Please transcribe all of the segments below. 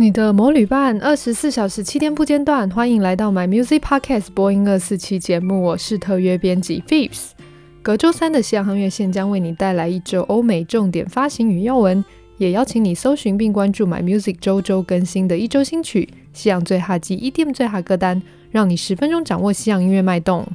你的魔旅伴，二十四小时七天不间断。欢迎来到 My Music Podcast 播音二四期节目，我是特约编辑 Pheebs。隔周三的西洋夯乐线将为你带来一周欧美重点发行与要闻，也邀请你搜寻并关注 My Music 周周更新的一周新曲、西洋最哈及 EDM 最哈歌单，让你十分钟掌握西洋音乐脉动。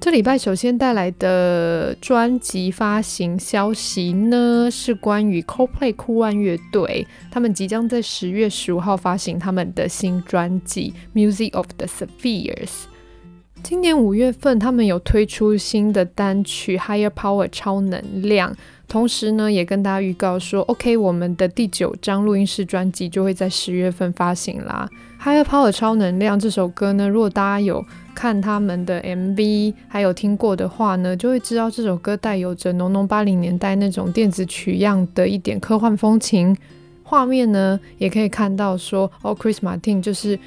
这礼拜首先带来的专辑发行消息呢，是关于 Coldplay 酷万乐队，他们即将在十月十五号发行他们的新专辑《Music of the Spheres》。今年五月份，他们有推出新的单曲《Higher Power》超能量，同时呢，也跟大家预告说，OK，我们的第九张录音室专辑就会在十月份发行啦。《Higher Power》超能量这首歌呢，如果大家有看他们的 MV，还有听过的话呢，就会知道这首歌带有着浓浓八零年代那种电子曲样的一点科幻风情。画面呢，也可以看到说，哦，Chris Martin 就是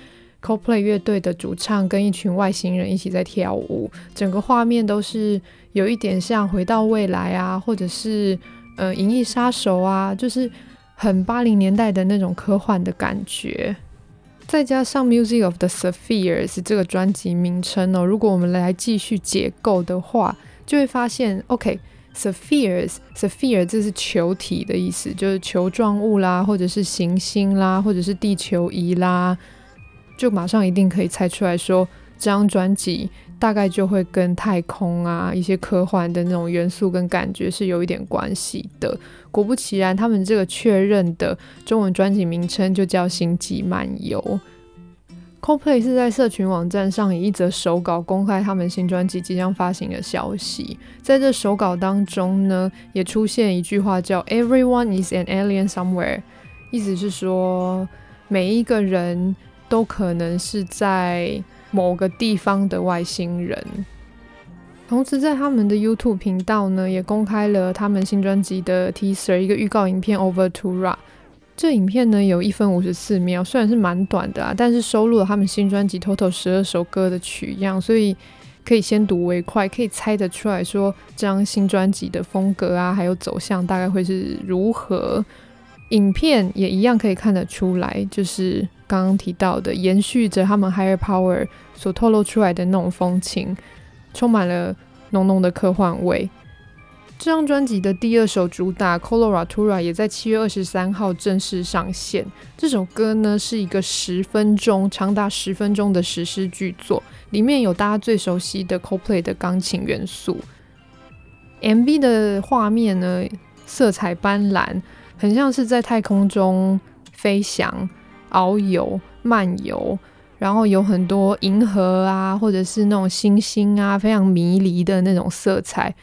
Co-Play 乐队的主唱，跟一群外星人一起在跳舞，整个画面都是有一点像回到未来啊，或者是呃银翼杀手啊，就是很八零年代的那种科幻的感觉。再加上《Music of the Spheres》这个专辑名称哦，如果我们来继续解构的话，就会发现，OK，Spheres，Sphere 这是球体的意思，就是球状物啦，或者是行星啦，或者是地球仪啦，就马上一定可以猜出来说，这张专辑大概就会跟太空啊一些科幻的那种元素跟感觉是有一点关系的。果不其然，他们这个确认的中文专辑名称就叫《星际漫游》。Coldplay 是在社群网站上以一则手稿公开他们新专辑即将发行的消息。在这手稿当中呢，也出现一句话叫 “Everyone is an alien somewhere”，意思是说每一个人都可能是在某个地方的外星人。同时，在他们的 YouTube 频道呢，也公开了他们新专辑的 teaser 一个预告影片 Over to Rock。这影片呢有一分五十四秒，虽然是蛮短的啊，但是收录了他们新专辑 total 十二首歌的曲样，所以可以先读为快，可以猜得出来说这张新专辑的风格啊，还有走向大概会是如何。影片也一样可以看得出来，就是刚刚提到的，延续着他们 Higher Power 所透露出来的那种风情，充满了浓浓的科幻味。这张专辑的第二首主打《Coloratura》也在七月二十三号正式上线。这首歌呢是一个十分钟，长达十分钟的史诗巨作，里面有大家最熟悉的 Coldplay 的钢琴元素。MV 的画面呢，色彩斑斓，很像是在太空中飞翔、遨游、漫游，然后有很多银河啊，或者是那种星星啊，非常迷离的那种色彩。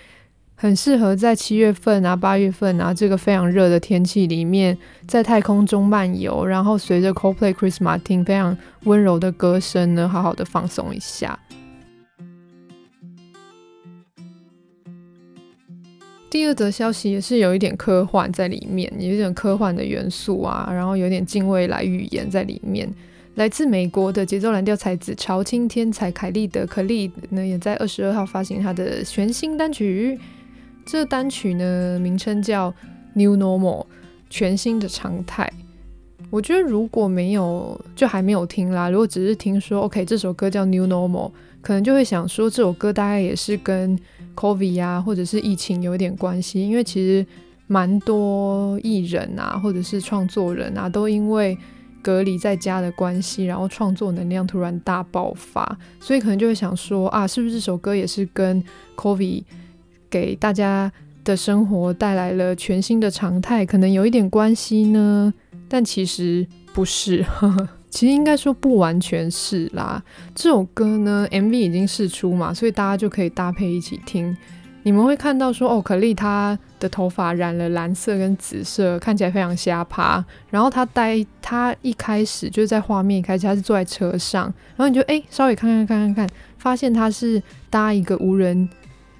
很适合在七月份啊、八月份啊这个非常热的天气里面，在太空中漫游，然后随着 Coldplay Chris Martin 非常温柔的歌声呢，好好的放松一下。第二则消息也是有一点科幻在里面，有一点科幻的元素啊，然后有点近未来预言在里面。来自美国的节奏蓝调才子潮青天才凯利德克利呢，也在二十二号发行他的全新单曲。这单曲呢，名称叫《New Normal》，全新的常态。我觉得如果没有，就还没有听啦。如果只是听说，OK，这首歌叫《New Normal》，可能就会想说，这首歌大概也是跟 COVID 啊，或者是疫情有点关系。因为其实蛮多艺人啊，或者是创作人啊，都因为隔离在家的关系，然后创作能量突然大爆发，所以可能就会想说，啊，是不是这首歌也是跟 COVID 给大家的生活带来了全新的常态，可能有一点关系呢，但其实不是，呵呵，其实应该说不完全是啦。这首歌呢，MV 已经释出嘛，所以大家就可以搭配一起听。你们会看到说，哦，可丽她的头发染了蓝色跟紫色，看起来非常瞎趴。然后她戴，她一开始就是在画面一开始，她是坐在车上，然后你就诶，稍微看看看看看，发现她是搭一个无人。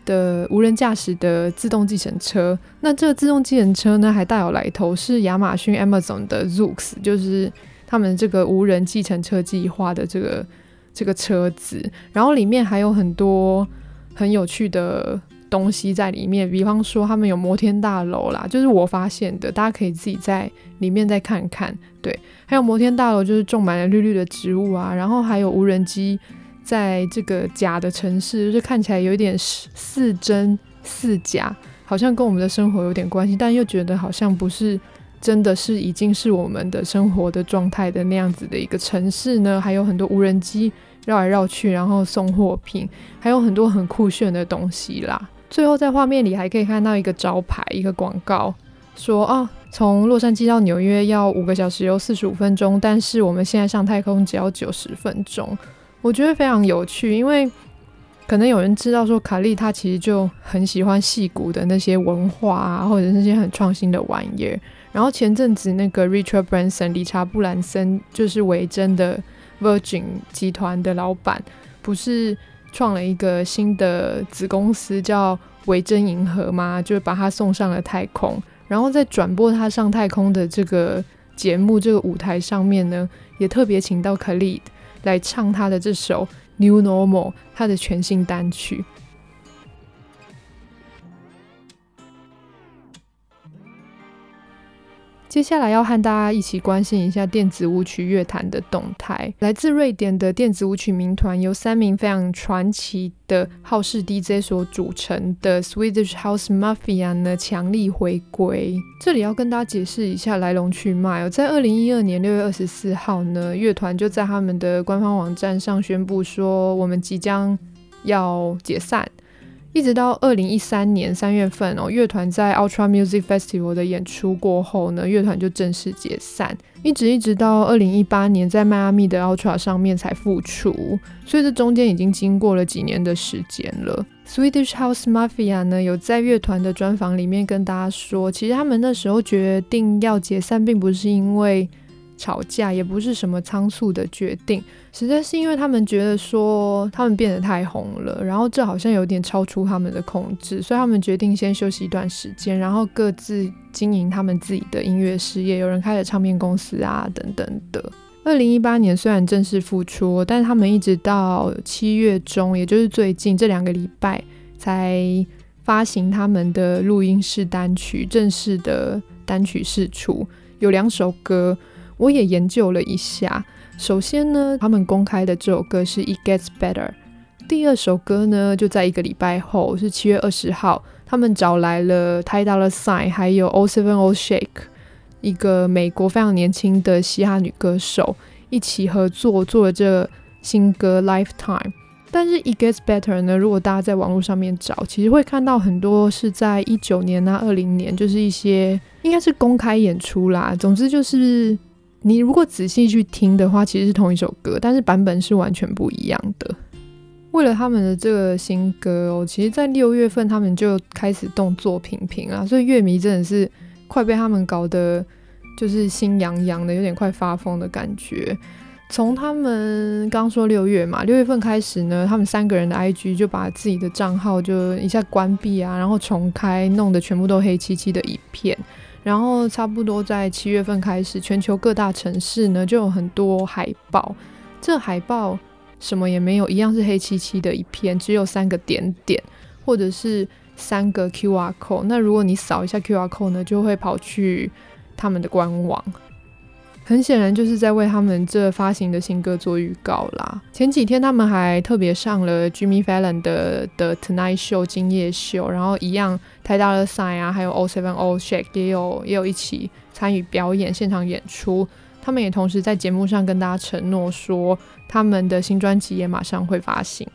的无人驾驶的自动计程车，那这个自动计程车呢，还大有来头，是亚马逊 Amazon 的 Zoox，就是他们这个无人计程车计划的这个这个车子，然后里面还有很多很有趣的东西在里面，比方说他们有摩天大楼啦，就是我发现的，大家可以自己在里面再看看。对，还有摩天大楼就是种满了绿绿的植物啊，然后还有无人机在这个假的城市，就是看起来有一点似真似假，好像跟我们的生活有点关系，但又觉得好像不是真的是已经是我们的生活的状态的那样子的一个城市呢，还有很多无人机绕来绕去，然后送货品，还有很多很酷炫的东西啦。最后，在画面里还可以看到一个招牌，一个广告，说啊，从洛杉矶到纽约要五个小时又四十五分钟，但是我们现在上太空只要九十分钟。我觉得非常有趣，因为可能有人知道说卡莉她其实就很喜欢戏骨的那些文化啊，或者那些很创新的玩意儿。然后前阵子那个 Richard Branson 理查布兰森就是维珍的 Virgin 集团的老板，不是。创了一个新的子公司叫维珍银河吗，就是把他送上了太空。然后在转播他上太空的这个节目、这个舞台上面呢，也特别请到 Khalid 来唱他的这首 New Normal，他的全新单曲。接下来要和大家一起关心一下电子舞曲乐坛的动态。来自瑞典的电子舞曲民团，由三名非常传奇的好事 DJ 所组成的 Swedish House Mafia 呢，强力回归。这里要跟大家解释一下来龙去脉。在二零一二年六月二十四号呢，乐团就在他们的官方网站上宣布说，我们即将要解散。一直到二零一三年三月份哦，乐团在 Ultra Music Festival 的演出过后呢，乐团就正式解散。一直一直到二零一八年在迈阿密的 Ultra 上面才复出，所以这中间已经经过了几年的时间了。Swedish House Mafia 呢，有在乐团的专访里面跟大家说，其实他们那时候决定要解散，并不是因为吵架，也不是什么仓促的决定，实在是因为他们觉得说他们变得太红了，然后这好像有点超出他们的控制，所以他们决定先休息一段时间，然后各自经营他们自己的音乐事业。有人开了唱片公司啊，等等的。二零一八年虽然正式复出，但他们一直到七月中，也就是最近这两个礼拜才发行他们的录音室单曲，正式的单曲释出，有两首歌。我也研究了一下，首先呢，他们公开的这首歌是《It Gets Better》，第二首歌呢，就在一个礼拜后，是七月二十号，他们找来了 Ty Dolla $ign，还有 O Seven O Shake，一个美国非常年轻的嘻哈女歌手，一起合作做了这新歌《Lifetime》。但是《It Gets Better》呢，如果大家在网络上面找，其实会看到很多是在一九年啊、二零年，就是一些应该是公开演出啦。总之就是。你如果仔细去听的话，其实是同一首歌，但是版本是完全不一样的。为了他们的这个新歌哦，其实在六月份他们就开始动作频频啊，所以乐迷真的是快被他们搞得就是心痒痒的，有点快发疯的感觉。从他们刚说六月嘛，六月份开始呢，他们三个人的 IG 就把自己的账号就一下关闭啊，然后重开，弄得全部都黑漆漆的一片。然后差不多在七月份开始，全球各大城市呢就有很多海报。这海报什么也没有，一样是黑漆漆的一片，只有三个点点或者是三个 QR code。那如果你扫一下 QR code 呢，就会跑去他们的官网。很显然就是在为他们这发行的新歌做预告啦。前几天他们还特别上了 Jimmy Fallon 的的 Tonight Show 今夜秀，然后一样 Ty Dolla $ign 啊，还有 O Seven O Shake 也有也有一起参与表演现场演出。他们也同时在节目上跟大家承诺说，他们的新专辑也马上会发行。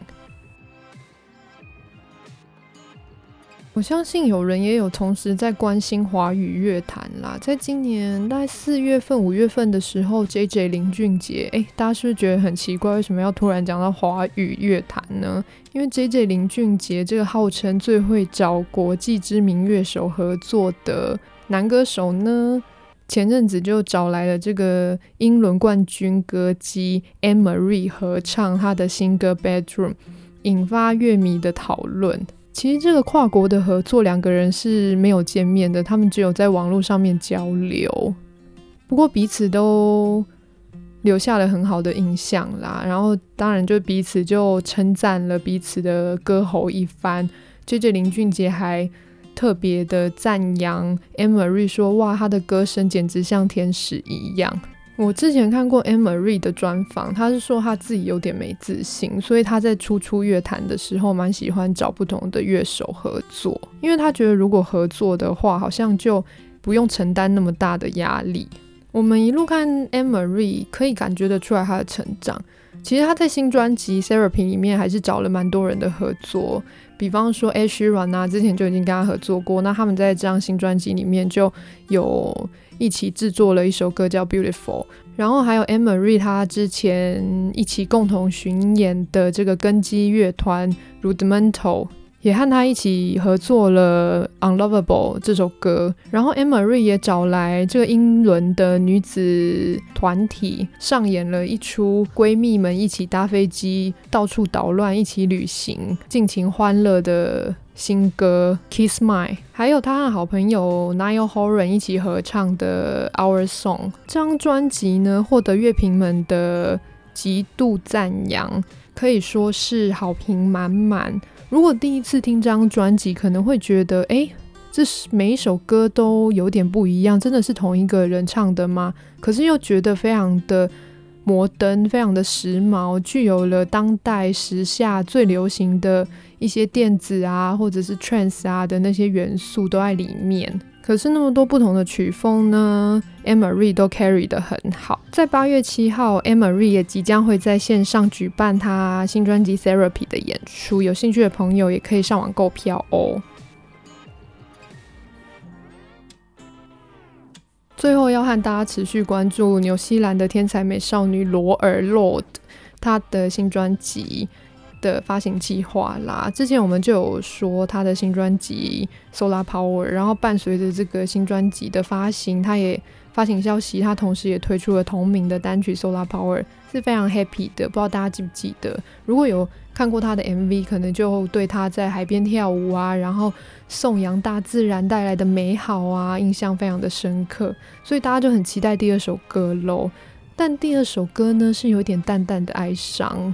我相信有人也有同时在关心华语乐坛啦。在今年大概四月份、五月份的时候，JJ 林俊杰，诶，大家是不是觉得很奇怪？为什么要突然讲到华语乐坛呢？因为 JJ 林俊杰这个号称最会找国际知名乐手合作的男歌手呢，前阵子就找来了这个英伦冠军歌姬 Anne-Marie 合唱他的新歌《Bedroom》，引发乐迷的讨论。其实这个跨国的合作，两个人是没有见面的，他们只有在网络上面交流。不过彼此都留下了很好的印象啦。然后当然就彼此就称赞了彼此的歌喉一番。JJ 林俊杰还特别的赞扬 Emery 说：“哇，他的歌声简直像天使一样。”我之前看过 Anne-Marie 的专访，他是说他自己有点没自信，所以他在初出乐坛的时候蛮喜欢找不同的乐手合作，因为他觉得如果合作的话，好像就不用承担那么大的压力。我们一路看 Emery，可以感觉得出来她的成长。其实她在新专辑《Therapy》里面还是找了蛮多人的合作，比方说 a s h r a n 啊，之前就已经跟他合作过。那他们在这张新专辑里面就有一起制作了一首歌叫《Beautiful》，然后还有 Anne-Marie 她之前一起共同巡演的这个根基乐团 Rudimental。也和他一起合作了《Unlovable》这首歌，然后 Anne-Marie 也找来这个英伦的女子团体上演了一出闺蜜们一起搭飞机到处捣乱、一起旅行、尽情欢乐的新歌《Kiss My》，还有他和好朋友 Niall Horan 一起合唱的《Our Song》。这张专辑呢，获得乐评们的极度赞扬，可以说是好评满满。如果第一次听这张专辑，可能会觉得，哎，这是每一首歌都有点不一样，真的是同一个人唱的吗？可是又觉得非常的摩登，非常的时髦，具有了当代时下最流行的一些电子啊，或者是 trance 啊的那些元素都在里面。可是那么多不同的曲风呢，Emery 都 carry 得很好。在八月七号，Emery 也即将会在线上举办她新专辑《Therapy》的演出，有兴趣的朋友也可以上网购票哦。最后要和大家持续关注纽西兰的天才美少女罗尔 lord 她的新专辑的发行计划啦，之前我们就有说他的新专辑《Solar Power》，然后伴随着这个新专辑的发行，他也发行消息，他同时也推出了同名的单曲《Solar Power》，是非常 happy 的。不知道大家记不记得？如果有看过他的 MV，可能就对他在海边跳舞啊，然后颂扬大自然带来的美好啊，印象非常的深刻。所以大家就很期待第二首歌喽。但第二首歌呢，是有点淡淡的哀伤。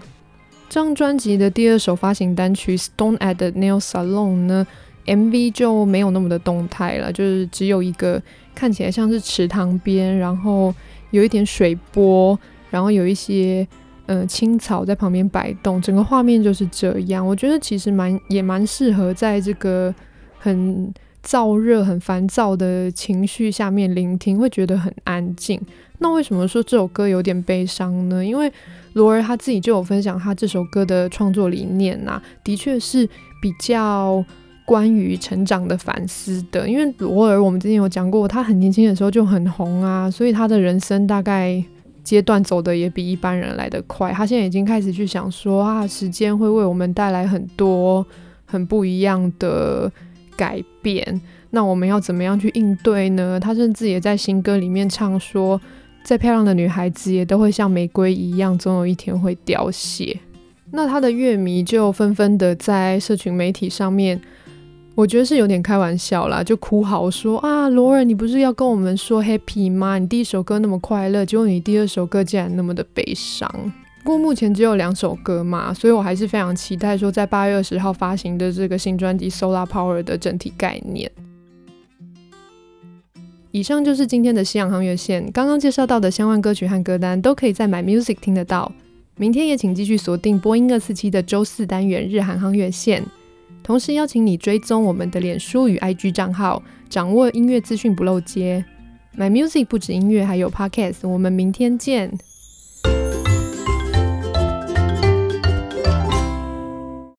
这张专辑的第二首发行单曲《Stone at the Nail Salon》呢，MV 就没有那么的动态了，就是只有一个看起来像是池塘边，然后有一点水波，然后有一些嗯、呃、青草在旁边摆动，整个画面就是这样。我觉得其实蛮也蛮适合在这个很燥热、很烦躁的情绪下面聆听，会觉得很安静。那为什么说这首歌有点悲伤呢？因为罗尔他自己就有分享，他这首歌的创作理念呐、的确是比较关于成长的反思的。因为罗尔我们之前有讲过，他很年轻的时候就很红啊，所以他的人生大概阶段走的也比一般人来得快。他现在已经开始去想说啊，时间会为我们带来很多很不一样的改变，那我们要怎么样去应对呢？他甚至也在新歌里面唱说。再漂亮的女孩子也都会像玫瑰一样，总有一天会凋谢。那他的乐迷就纷纷的在社群媒体上面，我觉得是有点开玩笑啦，就哭嚎说啊，罗尔，你不是要跟我们说 happy 吗？你第一首歌那么快乐，结果你第二首歌竟然那么的悲伤。不过目前只有两首歌嘛，所以我还是非常期待说在八月二十号发行的这个新专辑《Solar Power》的整体概念。以上就是今天的西洋夯乐线，刚刚介绍到的相关歌曲和歌单都可以在 My Music 听得到。明天也请继续锁定播音二四七的周四单元日韩夯乐线，同时邀请你追踪我们的脸书与 IG 账号，掌握音乐资讯不漏接。My Music 不止音乐，还有 Podcast，我们明天见。